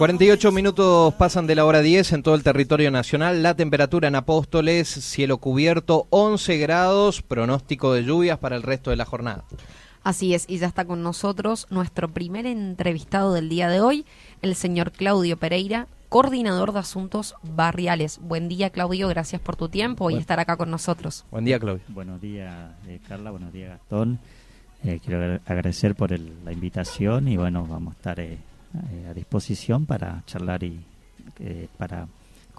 48 minutos pasan de la hora 10 en todo el territorio nacional. La temperatura en Apóstoles, cielo cubierto, 11 grados, pronóstico de lluvias para el resto de la jornada. Así es, y ya está con nosotros nuestro primer entrevistado del día de hoy, el señor Claudio Pereira, coordinador de asuntos barriales. Buen día, Claudio, gracias por tu tiempo y estar acá con nosotros. Buen día, Claudio. Buenos días, eh, Carla, buenos días, Gastón. Eh, quiero agradecer por la invitación y bueno, vamos a estar eh, a disposición para charlar y para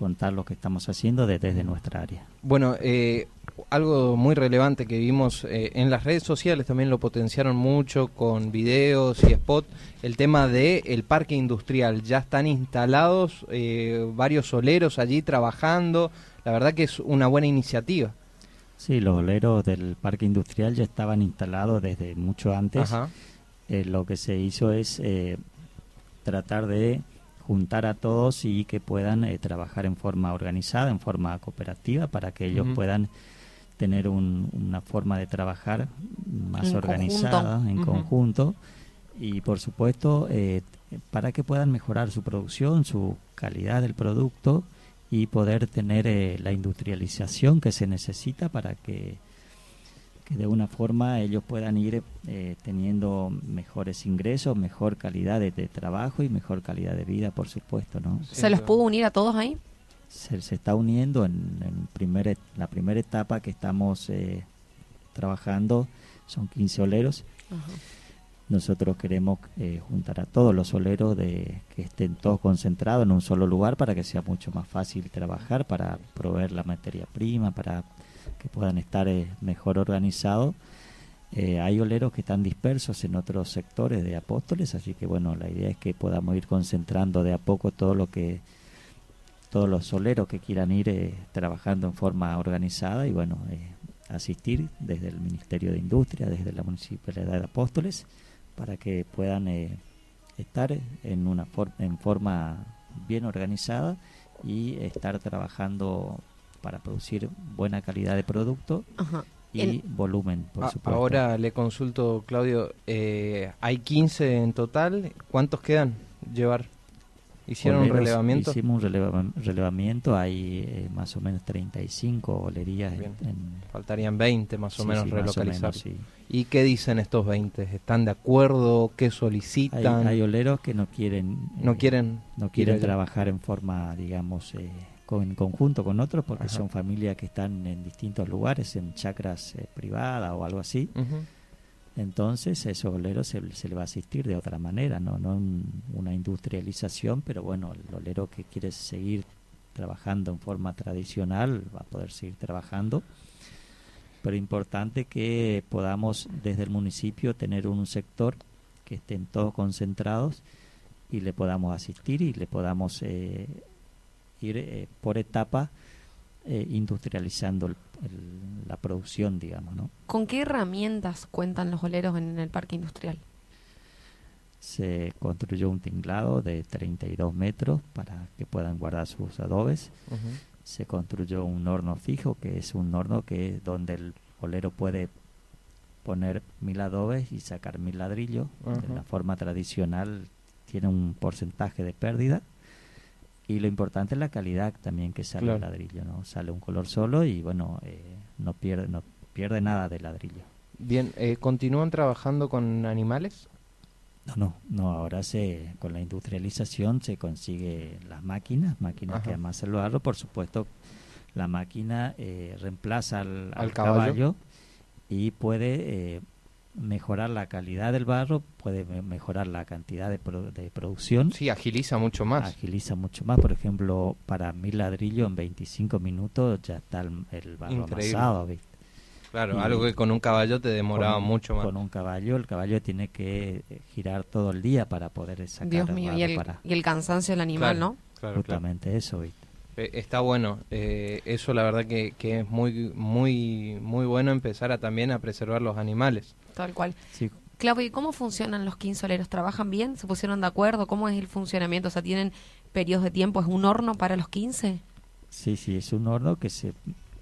contar lo que estamos haciendo desde nuestra área. Bueno, eh, algo muy relevante que vimos eh, en las redes sociales también lo potenciaron mucho con videos y spot, el tema de el parque industrial. Ya están instalados eh, varios soleros allí trabajando. La verdad que es una buena iniciativa. Sí, los oleros del parque industrial ya estaban instalados desde mucho antes. lo que se hizo es tratar de juntar a todos y que puedan eh, trabajar en forma organizada, en forma cooperativa, para que ellos puedan tener una forma de trabajar más organizada, en conjunto, y por supuesto eh, para que puedan mejorar su producción, su calidad del producto y poder tener eh, la industrialización que se necesita para que de una forma ellos puedan ir eh, teniendo mejores ingresos, mejor calidad de, trabajo y mejor calidad de vida, por supuesto, ¿no? ¿Se los pudo unir a todos ahí? Se, está uniendo en, en la primera etapa que estamos eh, trabajando, son 15 oleros. Nosotros queremos eh, juntar a todos los oleros de que estén todos concentrados en un solo lugar para que sea mucho más fácil trabajar, para proveer la materia prima, para que puedan estar eh, mejor organizados. Eh, hay oleros que están dispersos en otros sectores de Apóstoles, así que bueno, la idea es que podamos ir concentrando de a poco todo lo que todos los oleros que quieran ir eh, trabajando en forma organizada y bueno, asistir desde el Ministerio de Industria, desde la Municipalidad de Apóstoles, para que puedan estar en una en forma bien organizada y estar trabajando para producir buena calidad de producto y volumen, por supuesto. Ahora le consulto, Claudio, eh, hay 15 en total, ¿cuántos quedan llevar? ¿Hicieron un relevamiento? Hicimos un relevamiento, hay eh, más o menos 35 olerías. Faltarían 20 más o menos relocalizar. ¿Y qué dicen estos 20? ¿Están de acuerdo? ¿Qué solicitan? Hay, oleros que no quieren... No quieren... Eh, no quieren trabajar en forma, digamos en conjunto con otros porque son familias que están en distintos lugares, en chacras eh, privadas o algo así. Entonces, a esos oleros se, le va a asistir de otra manera, no, no una industrialización, pero bueno, el olero que quiere seguir trabajando en forma tradicional va a poder seguir trabajando. Pero importante que podamos desde el municipio tener un sector que estén todos concentrados y le podamos asistir y le podamos eh, ir eh, por etapa eh, industrializando la producción, digamos. ¿no? ¿Con qué herramientas cuentan los oleros en, el parque industrial? Se construyó un tinglado de 32 metros para que puedan guardar sus adobes. Se construyó un horno fijo, que es un horno que donde el olero puede poner mil adobes y sacar mil ladrillos. De la forma tradicional tiene un porcentaje de pérdida y lo importante es la calidad también que sale el ladrillo, ¿no? Sale un color solo y bueno, eh, no pierde no pierde nada del ladrillo. Bien, eh, ¿continúan trabajando con animales? No, no, no, ahora se con la industrialización se consigue las máquinas, máquinas que además el barro, por supuesto, la máquina eh, reemplaza al, caballo? y puede mejorar la calidad del barro, puede mejorar la cantidad de, de, producción. Sí, agiliza mucho más. Agiliza mucho más. Por ejemplo, para mil ladrillos en 25 minutos ya está el, barro amasado. Claro, algo que con un caballo te demoraba mucho más. Con un caballo, el caballo tiene que eh, girar todo el día para poder sacar Dios mío, y el, y el cansancio del animal, ¿no? Claro, Justamente eso, ¿viste? Eh, está bueno, eh, eso la verdad que, que, es muy muy muy bueno empezar a también a preservar los animales. Tal cual. Sí. Claudio, ¿y cómo funcionan los quinsoleros? ¿Trabajan bien? ¿Se pusieron de acuerdo? ¿Cómo es el funcionamiento? O sea, ¿tienen periodos de tiempo? ¿Es un horno para los 15? Sí, sí, es un horno que se...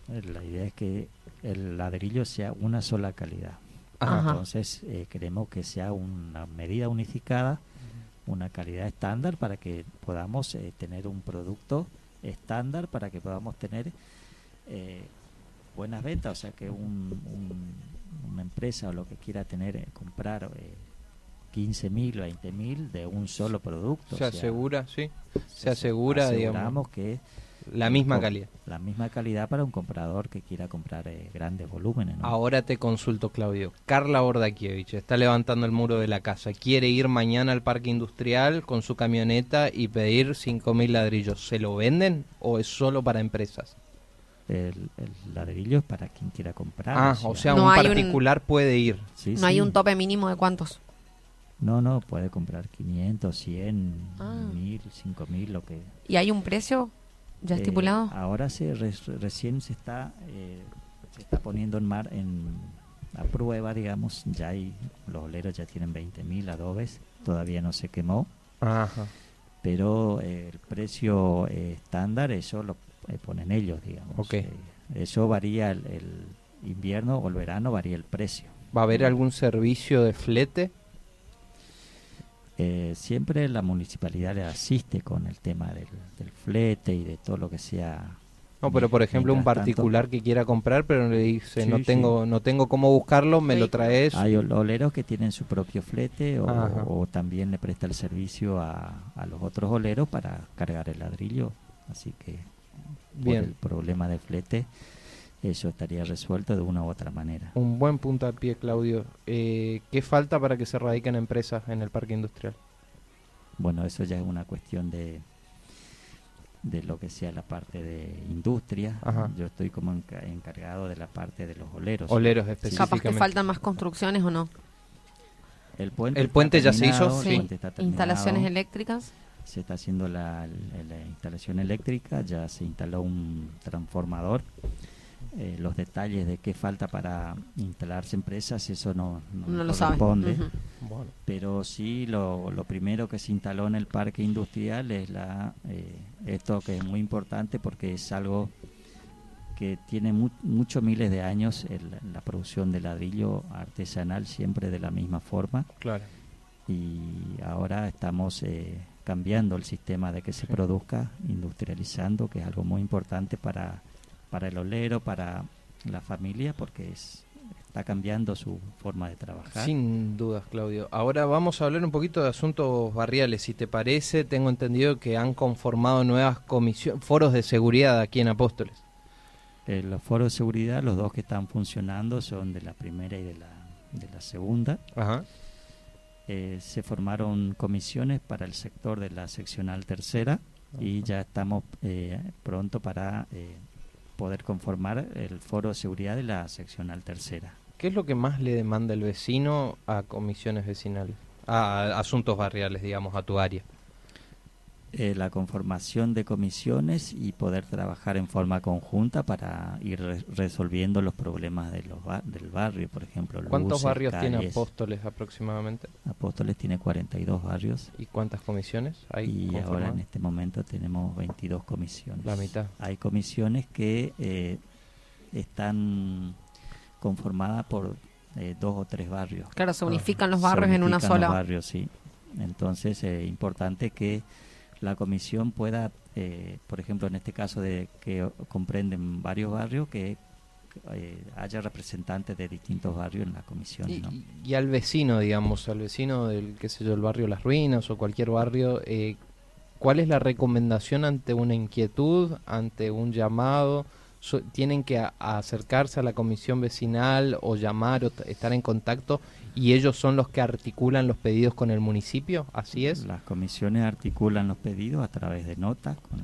La idea es que el ladrillo sea una sola calidad. Entonces, eh, queremos que sea una medida unificada una calidad estándar para que podamos eh, tener un producto estándar, para que podamos tener eh, buenas ventas, o sea que un, una empresa o lo que quiera tener, eh, comprar eh, 15 mil, 20 mil de un solo producto. Se o sea, asegura, sí. Se asegura, digamos, aseguramos que la misma calidad. La misma calidad para un comprador que quiera comprar eh, grandes volúmenes. ¿no? Ahora te consulto, Claudio. Carla Bordakiewicz está levantando el muro de la casa. Quiere ir mañana al parque industrial con su camioneta y pedir 5.000 ladrillos. ¿Se lo venden o es solo para empresas? El, el ladrillo es para quien quiera comprar. Ah, o sea, No un particular puede ir. Sí, no hay un tope mínimo de cuántos. No, no, puede comprar 500, 100, Ah. 1000, 5000, lo que. ¿Y hay un precio ya Eh, estipulado? ahora se re- recién se está eh, se está poniendo en mar en a prueba, digamos, ya hay los oleros ya tienen 20.000 adobes, todavía no se quemó, Ajá. pero eh, el precio eh, estándar eso lo eh, ponen ellos, digamos. Ok. Eh, eso varía el, el invierno o el verano varía el precio. ¿Va a haber algún servicio de flete? Eh, siempre la municipalidad le asiste con el tema del, del flete y de todo lo que sea. No, pero por ejemplo un tanto- particular que quiera comprar, pero le dice Sí, no sí. tengo no tengo cómo buscarlo, me lo traes. Hay ol- oleros que tienen su propio flete o también le presta el servicio a, a los otros oleros para cargar el ladrillo. Así que Bien. por el problema de flete eso estaría resuelto de una u otra manera. Un buen puntapié, Claudio. Eh, ¿Qué falta para que se radiquen empresas en el parque industrial? Bueno, eso ya es una cuestión de de lo que sea la parte de industria. Ajá. Yo estoy como enca- encargado de la parte de los oleros. Oleros Capaz que específicamente. faltan más construcciones o no. El puente, ¿El puente ya se hizo? el Sí. puente está terminado. Instalaciones eléctricas. Se está haciendo la, la instalación eléctrica, ya se instaló un transformador. Eh, los detalles de qué falta para instalarse empresas, eso no, no, lo sabe. corresponde. Pero sí, lo, lo primero que se instaló en el parque industrial es la eh, esto que es muy importante porque es algo que tiene mu- muchos miles de años el- la producción de ladrillo artesanal siempre de la misma forma claro. y ahora estamos eh, cambiando el sistema de que se produzca, industrializando, que es algo muy importante para, para el olero, para la familia, porque es, está cambiando su forma de trabajar. Sin dudas, Claudio. Ahora vamos a hablar un poquito de asuntos barriales. Si te parece, tengo entendido que han conformado nuevas comisiones, foros de seguridad aquí en Apóstoles. Eh, los foros de seguridad, los dos que están funcionando son de la primera y de la, de la segunda. Ajá. Eh, se formaron comisiones para el sector de la seccional tercera y ya estamos eh, pronto para eh, poder conformar el foro de seguridad de la seccional tercera. ¿Qué es lo que más le demanda el vecino a comisiones vecinales? A, a asuntos barriales, digamos, a tu área. Eh, la conformación de comisiones y poder trabajar en forma conjunta para ir re- resolviendo los problemas de los del barrio, por ejemplo. ¿Cuántos luces, barrios tiene. Apóstoles aproximadamente? Apóstoles tiene 42 barrios ¿Y cuántas comisiones hay? y ahora en este momento tenemos 22 comisiones. La mitad. Hay comisiones que eh, están conformadas por eh, dos o tres barrios. Claro, se Ah, unifican los Se barrios en una unifican los sola. barrios, sí. Entonces es importante que la comisión pueda, eh, por ejemplo, en este caso de que comprenden varios barrios, que eh, haya representantes de distintos barrios en la comisión. Y, ¿no? y- y al vecino, digamos, al vecino del, qué sé yo, el barrio Las Ruinas o cualquier barrio, eh, ¿cuál es la recomendación ante una inquietud, ante un llamado? So- ¿Tienen que a- acercarse a la comisión vecinal o llamar o estar en contacto y ellos son los que articulan los pedidos con el municipio? ¿Así es? Las comisiones articulan los pedidos a través de notas con,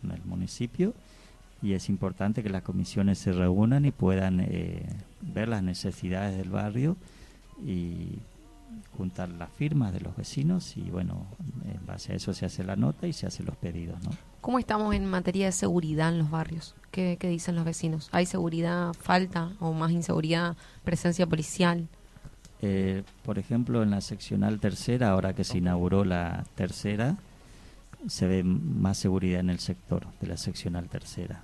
con el municipio y es importante que las comisiones se reúnan y puedan eh, ver las necesidades del barrio y juntar las firmas de los vecinos y bueno, en base a eso se hace la nota y se hacen los pedidos, ¿no? ¿Cómo estamos en materia de seguridad en los barrios? ¿Qué, qué dicen los vecinos? ¿Hay seguridad, falta o más inseguridad, presencia policial? Eh, por ejemplo, en la seccional tercera, ahora que se inauguró la tercera, se ve más seguridad en el sector de la seccional tercera.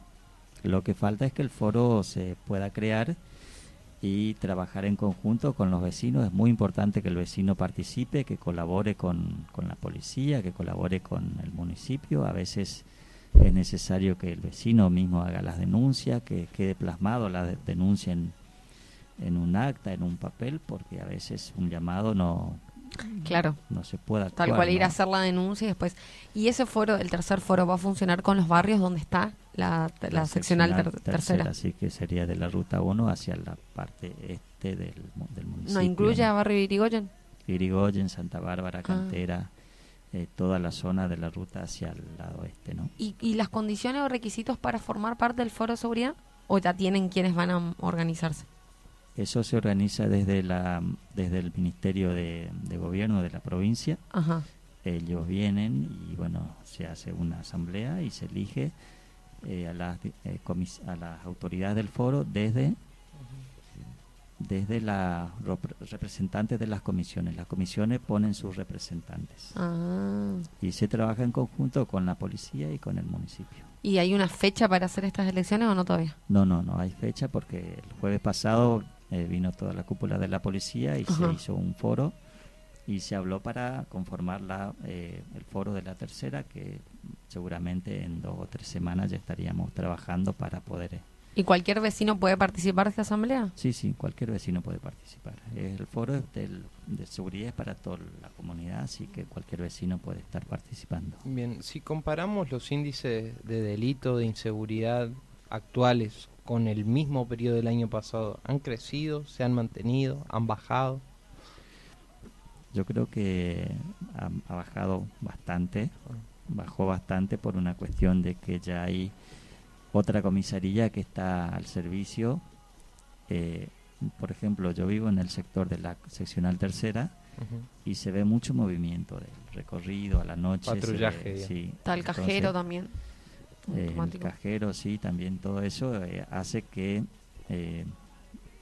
Lo que falta es que el foro se pueda crear y trabajar en conjunto con los vecinos. Es muy importante que el vecino participe, que colabore con, con la policía, que colabore con el municipio. A veces es necesario que el vecino mismo haga las denuncias, que quede plasmado la denuncia en, en un acta, en un papel, porque a veces un llamado no, Claro. No se puede Tal cual ir a hacer la denuncia y después. ¿Y ese foro, el tercer foro, va a funcionar con los barrios donde está la, la, seccional, tercera. Así que sería de la ruta 1 hacia la parte este del, del municipio. ¿No incluye a barrio Irigoyen? Irigoyen, Santa Bárbara, ah. Cantera. Eh, toda la zona de la ruta hacia el lado este, ¿no? ¿Y, ¿Y las condiciones o requisitos para formar parte del foro de seguridad? ¿O ya tienen quienes van a organizarse? Eso se organiza desde la desde el Ministerio de, Gobierno de la provincia. Ellos vienen y bueno, se hace una asamblea y se elige eh, a, las, eh, a las autoridades del foro desde desde los representantes de las comisiones. Las comisiones ponen sus representantes. Ah. Y se trabaja en conjunto con la policía y con el municipio. ¿Y hay una fecha para hacer estas elecciones o no todavía? No, no, no hay fecha porque el jueves pasado eh, vino toda la cúpula de la policía y se hizo un foro y se habló para conformar la, eh, el foro de la tercera que seguramente en dos o tres semanas ya estaríamos trabajando para poder... Eh, ¿Y cualquier vecino puede participar de esta asamblea? Sí, sí, cualquier vecino puede participar. El foro de seguridad es para toda la comunidad, así que cualquier vecino puede estar participando. Bien, si comparamos los índices de delito, de inseguridad actuales con el mismo periodo del año pasado? ¿Han crecido? ¿Se han mantenido? ¿Han bajado? Yo creo que ha, bajado bastante, bajó bastante por una cuestión de que ya hay otra comisaría que está al servicio. Eh, por ejemplo, yo vivo en el sector de la seccional tercera y se ve mucho movimiento del recorrido a la noche. Patrullaje. sí. Está el cajero también. Eh, el cajero, sí, también todo eso eh, hace que eh,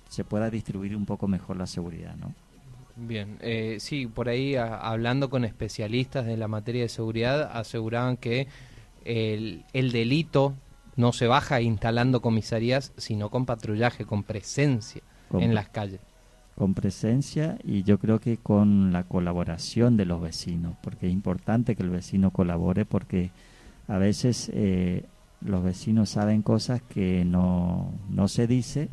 se pueda distribuir un poco mejor la seguridad, ¿no? Bien, sí, por ahí hablando con especialistas de la materia de seguridad aseguraban que el, el delito no se baja instalando comisarías, sino con patrullaje, con presencia en las calles. Con presencia y yo creo que con la colaboración de los vecinos, porque es importante que el vecino colabore porque a veces eh, los vecinos saben cosas que no, no se dice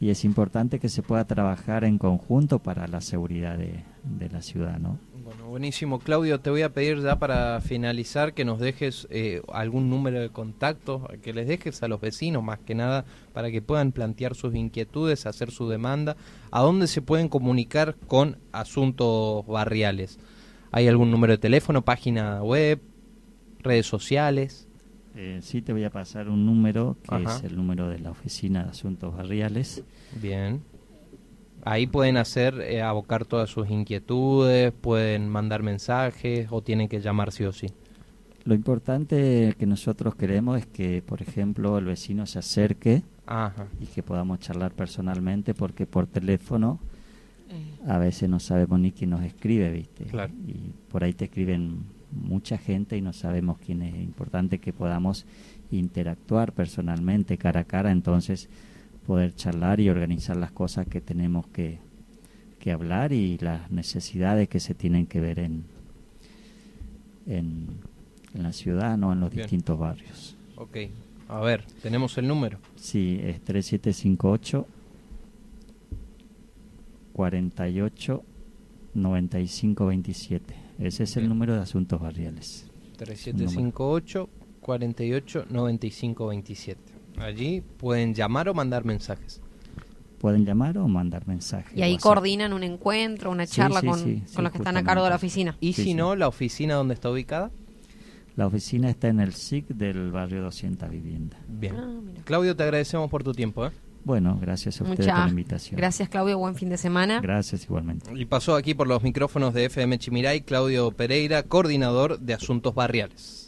y es importante que se pueda trabajar en conjunto para la seguridad de, la ciudad, ¿no? Bueno, buenísimo. Claudio, te voy a pedir ya para finalizar que nos dejes eh, algún número de contacto, que les dejes a los vecinos más que nada para que puedan plantear sus inquietudes, hacer su demanda. ¿A dónde se pueden comunicar con asuntos barriales? ¿Hay algún número de teléfono, página web, redes sociales. Eh, sí, te voy a pasar un número, que es el número de la Oficina de Asuntos Barriales. Bien. Ahí pueden hacer, eh, abocar todas sus inquietudes, pueden mandar mensajes o tienen que llamar sí o sí. Lo importante que nosotros queremos es que, por ejemplo, el vecino se acerque y que podamos charlar personalmente, porque por teléfono eh. a veces no sabemos ni quién nos escribe, ¿viste? Claro. Y por ahí te escriben mucha gente y no sabemos quién es. importante que podamos interactuar personalmente, cara a cara, entonces poder charlar y organizar las cosas que tenemos que, que hablar y las necesidades que se tienen que ver en, en, la ciudad, no en los distintos barrios. Ok, a ver, ¿tenemos el número? Sí, es 3758 48 9527. Ese es el número de asuntos barriales. 3758 48 95 27. Allí pueden llamar o mandar mensajes. Pueden llamar o mandar mensajes. Y ahí coordinan un encuentro, una charla con, con los que están a cargo de la oficina. ¿Y si no, la oficina dónde está ubicada? La oficina está en el SIC del barrio 200 Vivienda. Bien. Ah, Claudio, te agradecemos por tu tiempo. ¿eh? Bueno, gracias a ustedes por la invitación. Gracias, Claudio. Buen fin de semana. Gracias, igualmente. Y pasó aquí por los micrófonos de FM Chimiray Claudio Pereira, coordinador de asuntos barriales.